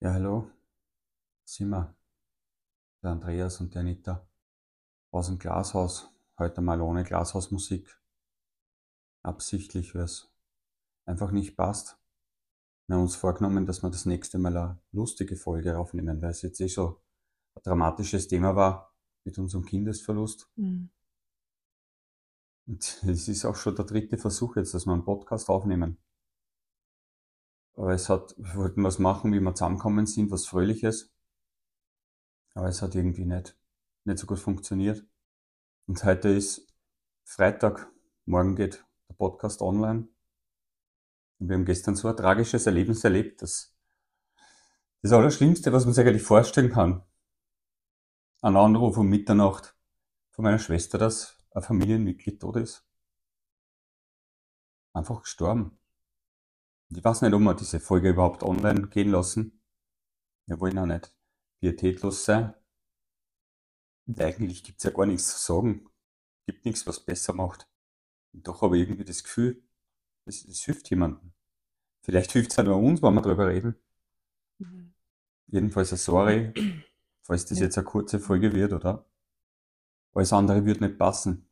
Ja, hallo, sind wir, der Andreas und die Anita aus dem Glashaus. Heute mal ohne Glashausmusik. Absichtlich, weil es einfach nicht passt. Wir haben uns vorgenommen, dass wir das nächste Mal eine lustige Folge aufnehmen, weil es jetzt eh so ein dramatisches Thema war mit unserem Kindesverlust. Mhm. Und es ist auch schon der dritte Versuch jetzt, dass wir einen Podcast aufnehmen. Aber es hat, wir wollten was machen, wie wir zusammenkommen sind, was Fröhliches. Aber es hat irgendwie nicht, nicht so gut funktioniert. Und heute ist Freitag, morgen geht der Podcast online. Und wir haben gestern so ein tragisches Erlebnis erlebt, dass das Allerschlimmste, was man sich eigentlich vorstellen kann, ein Anruf um Mitternacht von meiner Schwester, dass ein Familienmitglied tot ist. Einfach gestorben. Ich weiß nicht, ob wir diese Folge überhaupt online gehen lassen. Wir wollen auch nicht pietätlos sein. Und eigentlich gibt's ja gar nichts zu sagen. Gibt nichts, was besser macht. Und doch habe ich irgendwie das Gefühl, es, es hilft jemandem. Vielleicht hilft's ja nur uns, wenn wir drüber reden. Mhm. Jedenfalls ein Sorry, falls das Ja. jetzt eine kurze Folge wird, oder? Alles andere wird nicht passen.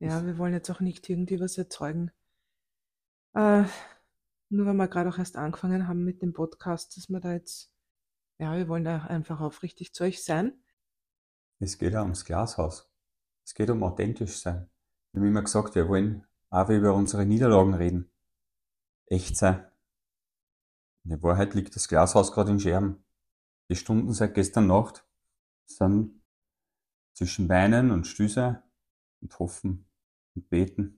Ja, wir wollen jetzt auch nicht irgendwie was erzeugen. Äh, nur weil wir gerade auch erst angefangen haben mit dem Podcast, dass wir da jetzt, ja, wir wollen da einfach aufrichtig zu euch sein. Es geht ja ums Glashaus. Es geht um authentisch sein. Wir haben immer gesagt, wir wollen auch über unsere Niederlagen reden. Echt sein. In Wahrheit liegt das Glashaus gerade in Scherben. Die Stunden seit gestern Nacht sind zwischen Weinen und Stüse und Hoffen und Beten.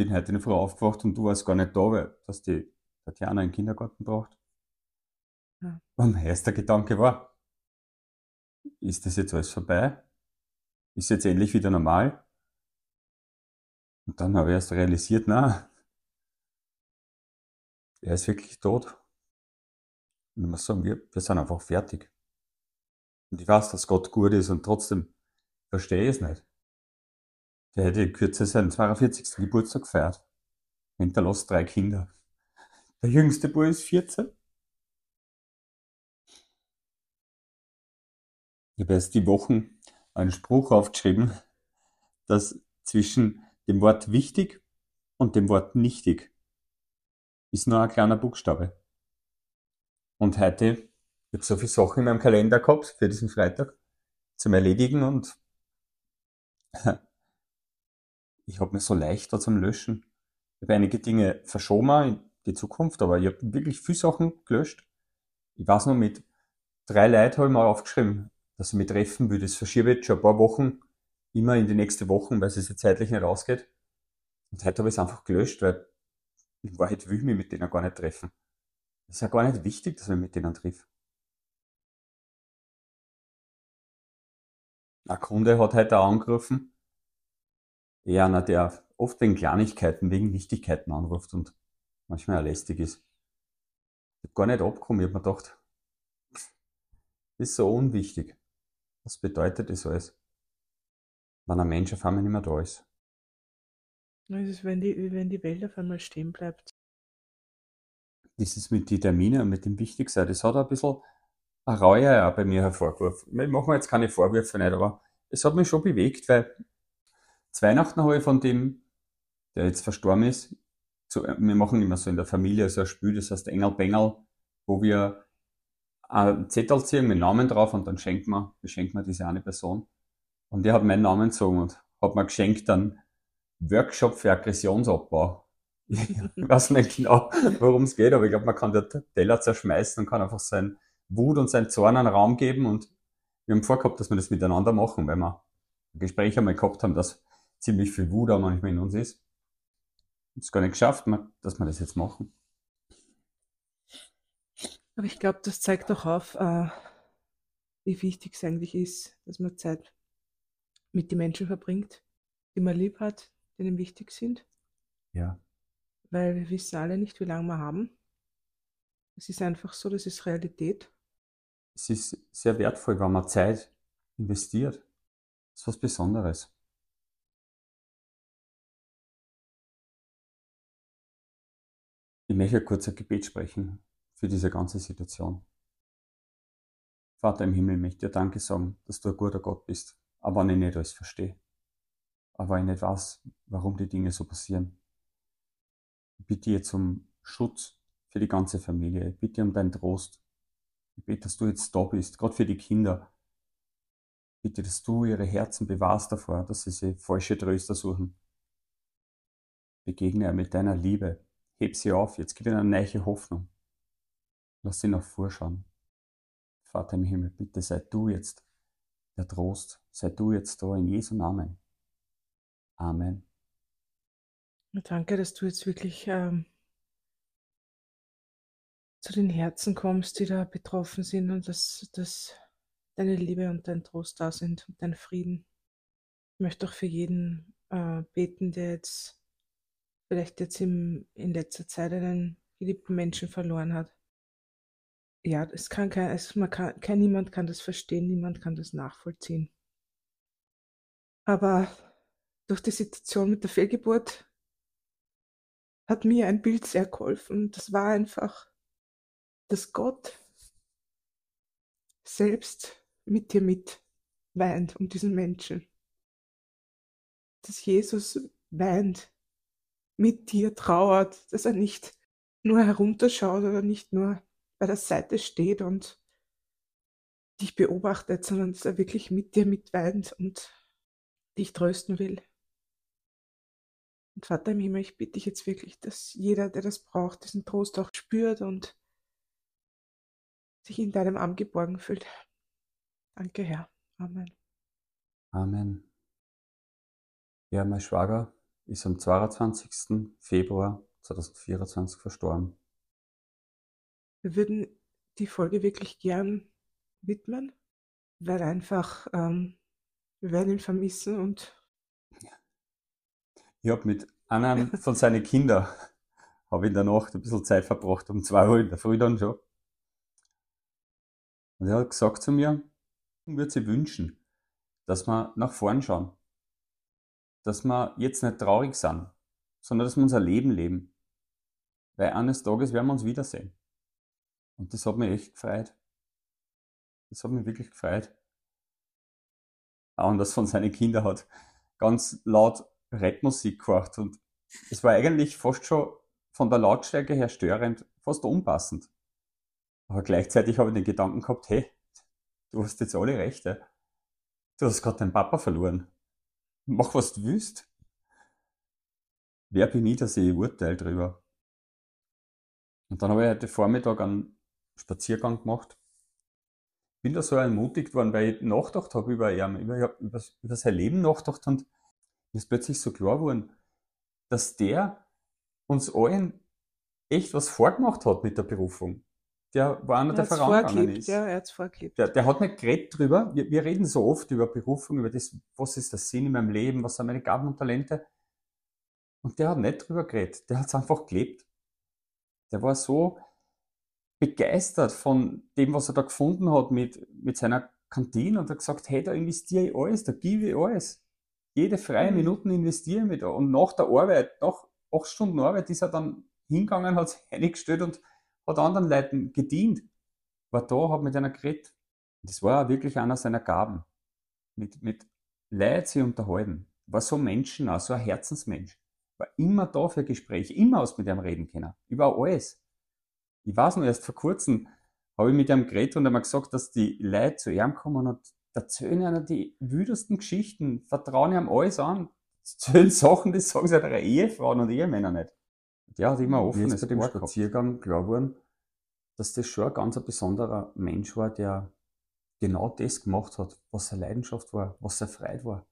Bin heute in der Früh aufgewacht und du warst gar nicht da, weil dass die Tatjana einen Kindergarten braucht. Ja. Und mein erster Gedanke war, ist das jetzt alles vorbei? Ist jetzt endlich wieder normal? Und dann habe ich erst realisiert, na, er ist wirklich tot. Und ich muss sagen, wir, wir sind einfach fertig. Und ich weiß, dass Gott gut ist und trotzdem verstehe ich es nicht. Der hätte Kürze seinen 42. Geburtstag gefeiert. Hinterlässt drei Kinder. Der jüngste Bub ist 14. Ich habe erst die Wochen einen Spruch aufgeschrieben, dass zwischen dem Wort wichtig und dem Wort nichtig ist nur ein kleiner Buchstabe. Und heute, ich habe so viele Sachen in meinem Kalender gehabt für diesen Freitag zum Erledigen und ich habe mir so leichter zum Löschen. Ich habe einige Dinge verschoben in die Zukunft, aber ich habe wirklich viele Sachen gelöscht. Ich weiß noch, mit drei Leuten habe ich mal aufgeschrieben, dass ich mich treffen will. Das verschiebe ich jetzt schon ein paar Wochen immer in die nächste Woche, weil es ja zeitlich nicht ausgeht. Und heute habe ich es einfach gelöscht, weil in Wahrheit will ich mich mit denen gar nicht treffen. Es ist ja gar nicht wichtig, dass mich mit denen trifft. Ein Kunde hat heute auch angerufen. Ja, einer, der oft wegen Kleinigkeiten, wegen Wichtigkeiten anruft und manchmal auch lästig ist. Ich habe gar nicht abgekommen. Ich habe mir gedacht, das ist so unwichtig. Was bedeutet das alles? Wenn ein Mensch auf einmal nicht mehr da ist. Es ist, wenn die, wenn die Welt auf einmal stehen bleibt. Dieses mit den Terminen und mit dem Wichtigsein, das hat ein bisschen eine Reue auch bei mir hervorgerufen. Ich mache mir jetzt keine Vorwürfe nicht, aber es hat mich schon bewegt, weil zu Weihnachten habe ich von dem, der jetzt verstorben ist, zu, wir machen immer so in der Familie so ein Spiel, das heißt Engel Bengel, wo wir einen Zettel ziehen mit Namen drauf und dann schenken wir, beschenken wir diese eine Person. Und die hat meinen Namen gezogen und hat mir geschenkt einen Workshop für Aggressionsabbau. Ich weiß nicht genau, worum es geht, aber ich glaube, man kann den Teller zerschmeißen und kann einfach sein Wut und sein Zorn einen Raum geben und wir haben vorgehabt, dass wir das miteinander machen, weil wir ein Gespräch einmal gehabt haben, dass ziemlich viel Wut auch manchmal in uns ist. Es gar nicht geschafft, dass wir das jetzt machen. Aber ich glaube, das zeigt auch auf, äh, wie wichtig es eigentlich ist, dass man Zeit mit den Menschen verbringt, die man lieb hat, die einem wichtig sind. Ja. Weil wir wissen alle nicht, wie lange wir haben. Es ist einfach so, das ist Realität. Es ist sehr wertvoll, wenn man Zeit investiert. Das ist was Besonderes. Ich möchte kurz ein Gebet sprechen für diese ganze Situation. Vater im Himmel, ich möchte dir Danke sagen, dass du ein guter Gott bist, aber wenn ich nicht alles verstehe. Aber ich nicht weiß, warum die Dinge so passieren. Ich bitte jetzt um Schutz für die ganze Familie. Ich bitte um deinen Trost. Ich bitte, dass du jetzt da bist, gerade für die Kinder. Ich bitte, dass du ihre Herzen bewahrst davor, dass sie sich falsche Tröster suchen. Begegne er mit deiner Liebe. Heb sie auf. Jetzt gib ihnen eine neue Hoffnung. Lass sie nach vorschauen. Vater im Himmel, bitte sei du jetzt der Trost. Sei du jetzt da in Jesu Namen. Amen. Danke, dass du jetzt wirklich ähm, zu den Herzen kommst, die da betroffen sind und dass, dass deine Liebe und dein Trost da sind und dein Frieden. Ich möchte auch für jeden äh, beten, der jetzt vielleicht jetzt im, in letzter Zeit einen geliebten Menschen verloren hat. Ja, es kann kein, es, man kann, kein, niemand kann das verstehen, niemand kann das nachvollziehen. Aber durch die Situation mit der Fehlgeburt hat mir ein Bild sehr geholfen. Das war einfach dass Gott selbst mit dir mit weint um diesen Menschen. Dass Jesus weint, mit dir trauert, dass er nicht nur herunterschaut oder nicht nur bei der Seite steht und dich beobachtet, sondern dass er wirklich mit dir mitweint und dich trösten will. Und Vater im Himmel, ich bitte dich jetzt wirklich, dass jeder, der das braucht, diesen Trost auch spürt und sich in deinem Arm geborgen fühlt. Danke, Herr. Amen. Amen. Ja, mein Schwager ist am 22. Februar 2024 verstorben. Wir würden die Folge wirklich gern widmen, weil einfach ähm, wir werden ihn vermissen und ich habe mit einem von seinen Kindern habe in der Nacht ein bisschen Zeit verbracht, um zwei Uhr in der Früh dann schon. Und er hat gesagt zu mir, ich würde sich wünschen, dass wir nach vorn schauen. Dass wir jetzt nicht traurig sind, sondern dass wir unser Leben leben. Weil eines Tages werden wir uns wiedersehen. Und das hat mich echt gefreut. Das hat mich wirklich gefreut. Auch das von seinen Kindern hat ganz laut Rapmusik gehört und es war eigentlich fast schon von der Lautstärke her störend, fast unpassend. Aber gleichzeitig habe ich den Gedanken gehabt, hey, du hast jetzt alle Rechte. Du hast gerade deinen Papa verloren. Mach, was du willst. Wer bin ich, dass ich urteile drüber? Und dann habe ich heute Vormittag einen Spaziergang gemacht. Bin da so ermutigt worden, weil ich nachgedacht habe über ihn, über, über, über sein Leben nachgedacht und mir ist plötzlich so klar geworden, dass der uns allen echt was vorgemacht hat mit der Berufung der war einer, der vorangegangen ist. Ja, er hat's vorgelebt. Der, der hat nicht geredet drüber. Wir, wir reden so oft über Berufung, über das, was ist der Sinn in meinem Leben, was sind meine Gaben und Talente. Und der hat nicht drüber geredet. Der hat's einfach gelebt. Der war so begeistert von dem, was er da gefunden hat mit, mit seiner Kantine und hat gesagt, hey, da investiere ich alles, da gebe ich alles. Jede freie mhm. Minute investiere ich mich da. Und nach der Arbeit, nach acht Stunden Arbeit, ist er dann hingegangen, hat sich eingestellt und hat anderen Leuten gedient, war da, hat mit einer geredet. Das war wirklich einer seiner Gaben. Mit, mit Leid sie unterhalten. War so Menschen, so ein Herzensmensch. War immer da für Gespräche, immer aus mit ihm reden können. Über alles. Ich weiß noch, erst vor kurzem habe ich mit ihm geredet und er hat gesagt, dass die Leute zu ihm kommen und erzählen ihnen die wüdesten Geschichten, vertrauen ihm alles an, erzählen Sachen, das sagen sie ihrer Ehefrauen und Ehemänner nicht. Der hat immer offen. Ist bei dem Spaziergang klar geworden, dass das schon ein ganz ein besonderer Mensch war, der genau das gemacht hat, was seine Leidenschaft war, was seine Freude war.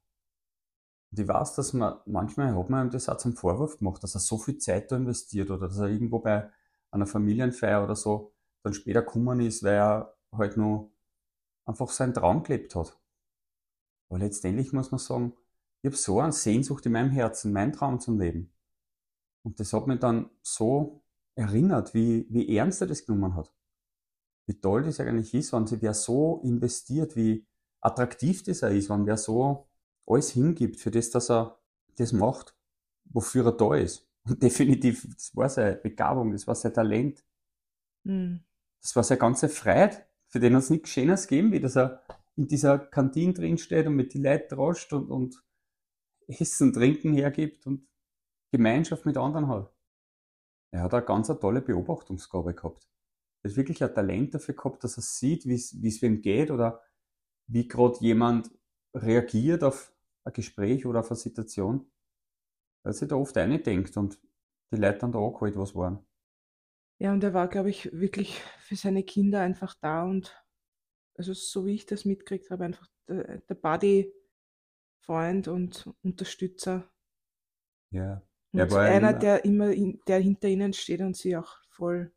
Und ich weiß, dass man, manchmal hat man ihm das auch zum Vorwurf gemacht, dass er so viel Zeit da investiert oder dass er irgendwo bei einer Familienfeier oder so dann später gekommen ist, weil er halt nur einfach seinen Traum gelebt hat. Aber letztendlich muss man sagen, ich habe so eine Sehnsucht in meinem Herzen, meinen Traum zum Leben. Und das hat mich dann so erinnert, wie, wie ernst er das genommen hat. Wie toll das eigentlich ist, wenn sich wer so investiert, wie attraktiv das er ist, wenn wer so alles hingibt für das, dass er das macht, wofür er da ist. Und definitiv, das war seine Begabung, das war sein Talent. Mhm. das war seine ganze Freiheit. Für den hat es nichts Schönes gegeben, wie dass er in dieser Kantine drin steht und mit die Leuten droscht und, und Essen, Trinken hergibt und Gemeinschaft mit anderen hat. Er hat eine ganz eine tolle Beobachtungsgabe gehabt. Er hat wirklich ein Talent dafür gehabt, dass er sieht, wie es wem geht oder wie gerade jemand reagiert auf ein Gespräch oder auf eine Situation. Er hat sich da oft eindenkt und die Leute dann da angeholt, was waren. Ja, und er war, glaube ich, wirklich für seine Kinder einfach da und also so wie ich das mitgekriegt habe, einfach der, der Buddy-Freund und Unterstützer. Ja. Und Er war einer, der immer, in, der hinter ihnen steht und sie auch voll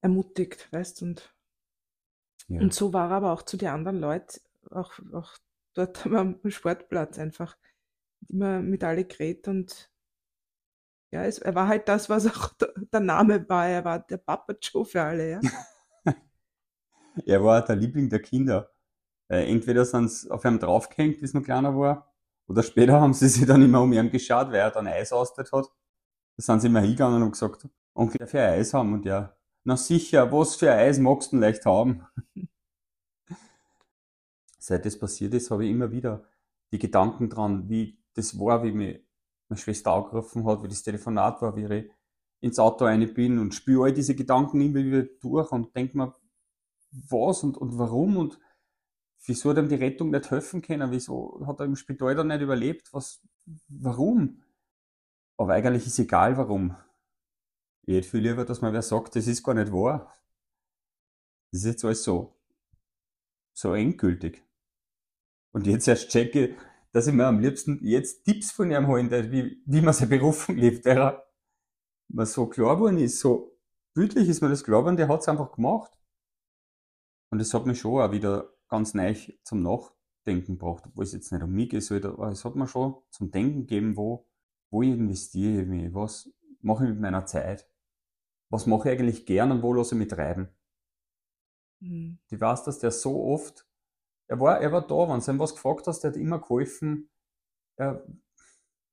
ermutigt, weißt und, ja. und so war er aber auch zu den anderen Leuten, auch, auch dort am Sportplatz einfach immer mit alle geredet und ja, es, er war halt das, was auch der, Name war. Er war der Papa Joe für alle, ja. er war der Liebling der Kinder. Äh, entweder sind sie auf ihm draufgehängt, bis man kleiner war, oder später haben sie sich dann immer um ihn geschaut, weil er dann Eis ausgeteilt hat. Da sind sie immer hingegangen und gesagt, Onkel, darf ich Eis haben? Und ja, na sicher, was für Eis magst du denn leicht haben? Seit das passiert ist, habe ich immer wieder die Gedanken dran, wie das war, wie mich meine Schwester angerufen hat, wie das Telefonat war, wie ich ins Auto rein bin und spüre all diese Gedanken immer wieder durch und denke mir, was und, und warum und wieso hat ihm die Rettung nicht helfen können, wieso hat er im Spital dann nicht überlebt, was, warum? Aber eigentlich ist egal warum. Ich hätte viel lieber, dass man wer sagt, das ist gar nicht wahr. Das ist jetzt alles so, so endgültig. Und jetzt erst checke, dass ich mir am liebsten jetzt Tipps von ihm holen wie, wie man seine Berufung lebt, der er mir so klar geworden ist, so bildlich ist mir das klar geworden, der hat es einfach gemacht. Und es hat mich schon auch wieder ganz neu zum Nachdenken gebracht, obwohl es jetzt nicht um mich geht, aber es hat mir schon zum Denken gegeben, wo, wo investiere ich mich, was mache ich mit meiner Zeit, was mache ich eigentlich gern und wo lasse ich mich treiben. Mhm. Ich weiß, dass der so oft, er war, er war da, wenn du ihm was gefragt hast, der hat immer geholfen. Er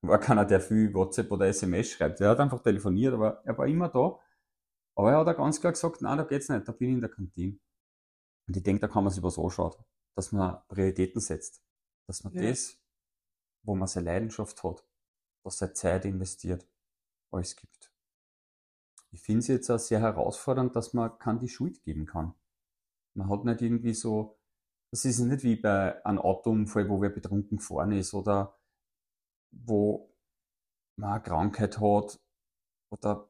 war keiner, der viel WhatsApp oder SMS schreibt. Er hat einfach telefoniert, aber er war immer da. Aber er hat auch ganz klar gesagt, nein, da geht's nicht, da bin ich in der Kantine. Und ich denke, da kann man sich was anschauen, dass man Prioritäten setzt. Dass man Ja. das, wo man seine Leidenschaft hat, dass seine Zeit investiert, alles gibt. Ich finde es jetzt auch sehr herausfordernd, dass man kann die Schuld geben kann. Man hat nicht irgendwie so, das ist nicht wie bei einem Autounfall, wo wer betrunken gefahren ist oder wo man eine Krankheit hat oder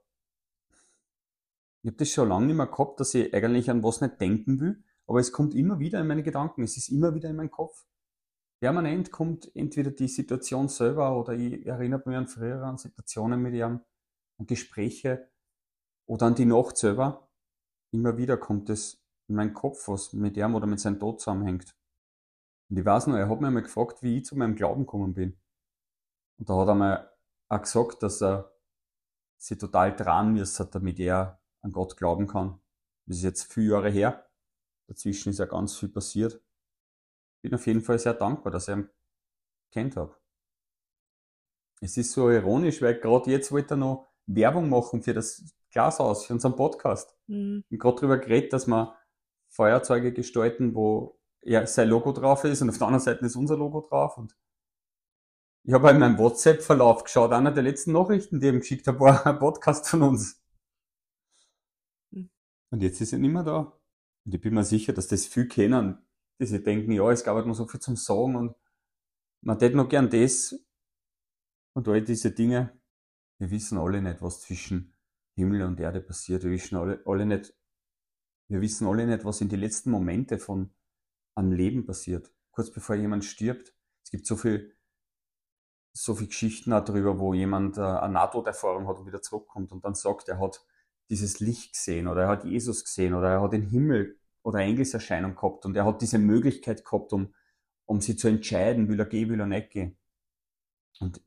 ich habe das schon lange nicht mehr gehabt, dass ich eigentlich an was nicht denken will, aber es kommt immer wieder in meine Gedanken, es ist immer wieder in meinem Kopf. Permanent kommt entweder die Situation selber oder ich erinnere mich an frühere Situationen mit ihm, an Gespräche oder an die Nacht selber. Immer wieder kommt es in meinen Kopf, was mit ihm oder mit seinem Tod zusammenhängt. Und ich weiß noch, er hat mich einmal gefragt, wie ich zu meinem Glauben gekommen bin. Und da hat er mir auch gesagt, dass er sich total dran müsste, damit er an Gott glauben kann. Das ist jetzt viele Jahre her. Dazwischen ist ja ganz viel passiert. Bin auf jeden Fall sehr dankbar, dass ich ihn kennt habe. Es ist so ironisch, weil gerade jetzt wollte er noch Werbung machen für das Glashaus, für unseren Podcast. Mhm. Und gerade darüber geredet, dass wir Feuerzeuge gestalten, wo ja, sein Logo drauf ist und auf der anderen Seite ist unser Logo drauf. Und ich habe in meinem WhatsApp-Verlauf geschaut, einer der letzten Nachrichten, die ich ihm geschickt habe, war ein Podcast von uns. Mhm. Und jetzt ist er nicht mehr da. Und ich bin mir sicher, dass das viel kennen, die sich denken, ja, es gab halt noch so viel zum Sagen und man tät noch gern das und all diese Dinge. Wir wissen alle nicht, was zwischen Himmel und Erde passiert. Wir wissen alle, alle nicht, wir wissen alle nicht, was in die letzten Momente von am Leben passiert. Kurz bevor jemand stirbt. Es gibt so viel, so viel Geschichten auch darüber, wo jemand äh, eine Nahtoderfahrung hat und wieder zurückkommt und dann sagt, er hat dieses Licht gesehen oder er hat Jesus gesehen oder er hat den Himmel oder Engelserscheinung gehabt und er hat diese Möglichkeit gehabt, um, um sie zu entscheiden, will er gehen, will er nicht gehen. Und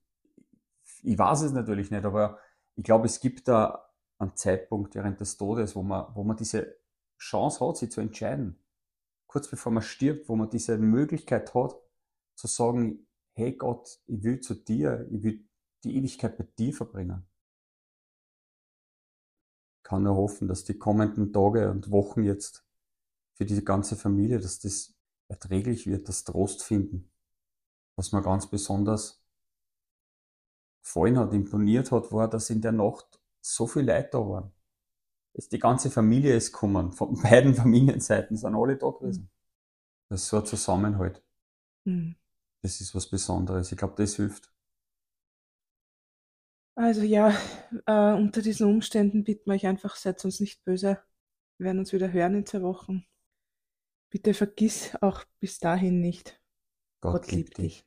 ich weiß es natürlich nicht, aber ich glaube, es gibt da einen Zeitpunkt während des Todes, wo man, wo man diese Chance hat, sie zu entscheiden. Kurz bevor man stirbt, wo man diese Möglichkeit hat, zu sagen, hey Gott, ich will zu dir, ich will die Ewigkeit mit dir verbringen. Kann nur hoffen, dass die kommenden Tage und Wochen jetzt für die ganze Familie, dass das erträglich wird, das Trost finden. Was mir ganz besonders gefallen hat, imponiert hat, war, dass in der Nacht so viele Leute da waren. Jetzt die ganze Familie ist gekommen, von beiden Familienseiten sind alle da gewesen. Das ist so ein Zusammenhalt. Mhm. Das ist was Besonderes. Ich glaube, das hilft. Also ja, äh, unter diesen Umständen bitten wir euch einfach, seid uns nicht böse. Wir werden uns wieder hören in zwei Wochen. Bitte vergiss auch bis dahin nicht. Gott, Gott liebt dich.